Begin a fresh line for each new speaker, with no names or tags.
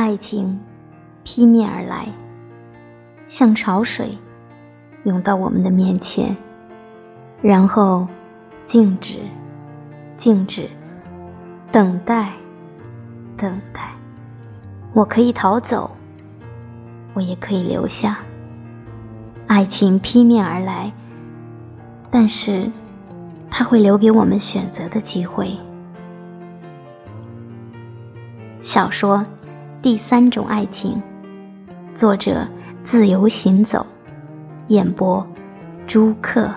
爱情劈面而来，像潮水涌到我们的面前，然后静止，静止，等待，等待。我可以逃走，我也可以留下。爱情劈面而来，但是它会留给我们选择的机会。小说《第三种爱情》，作者：自由行走，演播：朱克。